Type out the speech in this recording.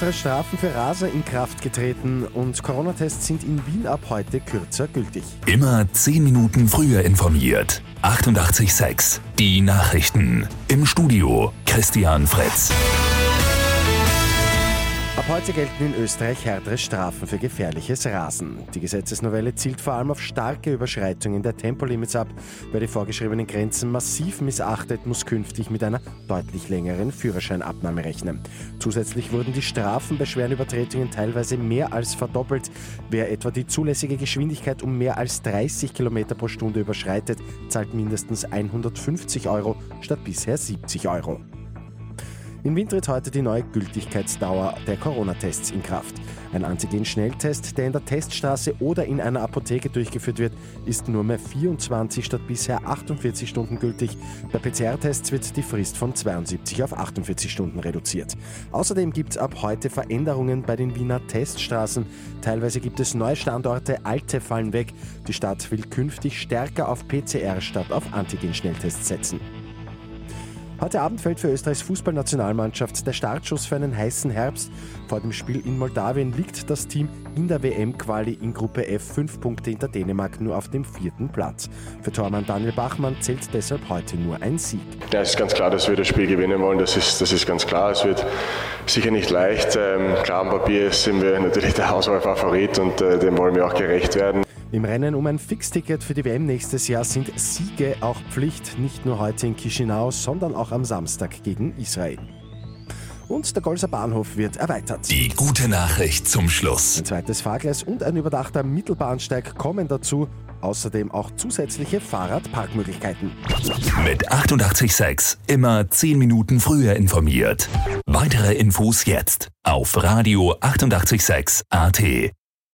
Härtere Strafen für Raser in Kraft getreten und Corona-Tests sind in Wien ab heute kürzer gültig. Immer 10 Minuten früher informiert. 88.6 Die Nachrichten. Im Studio Christian Fritz. Heute gelten in Österreich härtere Strafen für gefährliches Rasen. Die Gesetzesnovelle zielt vor allem auf starke Überschreitungen der Tempolimits ab. Wer die vorgeschriebenen Grenzen massiv missachtet, muss künftig mit einer deutlich längeren Führerscheinabnahme rechnen. Zusätzlich wurden die Strafen bei schweren Übertretungen teilweise mehr als verdoppelt. Wer etwa die zulässige Geschwindigkeit um mehr als 30 km pro Stunde überschreitet, zahlt mindestens 150 Euro statt bisher 70 Euro. In Wien tritt heute die neue Gültigkeitsdauer der Corona-Tests in Kraft. Ein Antigen-Schnelltest, der in der Teststraße oder in einer Apotheke durchgeführt wird, ist nur mehr 24 statt bisher 48 Stunden gültig. Bei PCR-Tests wird die Frist von 72 auf 48 Stunden reduziert. Außerdem gibt es ab heute Veränderungen bei den Wiener Teststraßen. Teilweise gibt es neue Standorte, alte fallen weg. Die Stadt will künftig stärker auf PCR statt auf Antigen-Schnelltests setzen. Heute Abend fällt für Österreichs Fußballnationalmannschaft der Startschuss für einen heißen Herbst. Vor dem Spiel in Moldawien liegt das Team in der WM-Quali in Gruppe F fünf Punkte hinter Dänemark nur auf dem vierten Platz. Für Tormann Daniel Bachmann zählt deshalb heute nur ein Sieg. Ja, es ist ganz klar, dass wir das Spiel gewinnen wollen. Das ist, das ist ganz klar. Es wird sicher nicht leicht. Ähm, klar, am Papier sind wir natürlich der Auswahlfavorit und äh, dem wollen wir auch gerecht werden. Im Rennen um ein Fixticket für die WM nächstes Jahr sind Siege auch Pflicht, nicht nur heute in Chisinau, sondern auch am Samstag gegen Israel. Und der Golser Bahnhof wird erweitert. Die gute Nachricht zum Schluss. Ein zweites Fahrgleis und ein überdachter Mittelbahnsteig kommen dazu. Außerdem auch zusätzliche Fahrradparkmöglichkeiten. Mit 886 immer 10 Minuten früher informiert. Weitere Infos jetzt auf Radio 886 AT.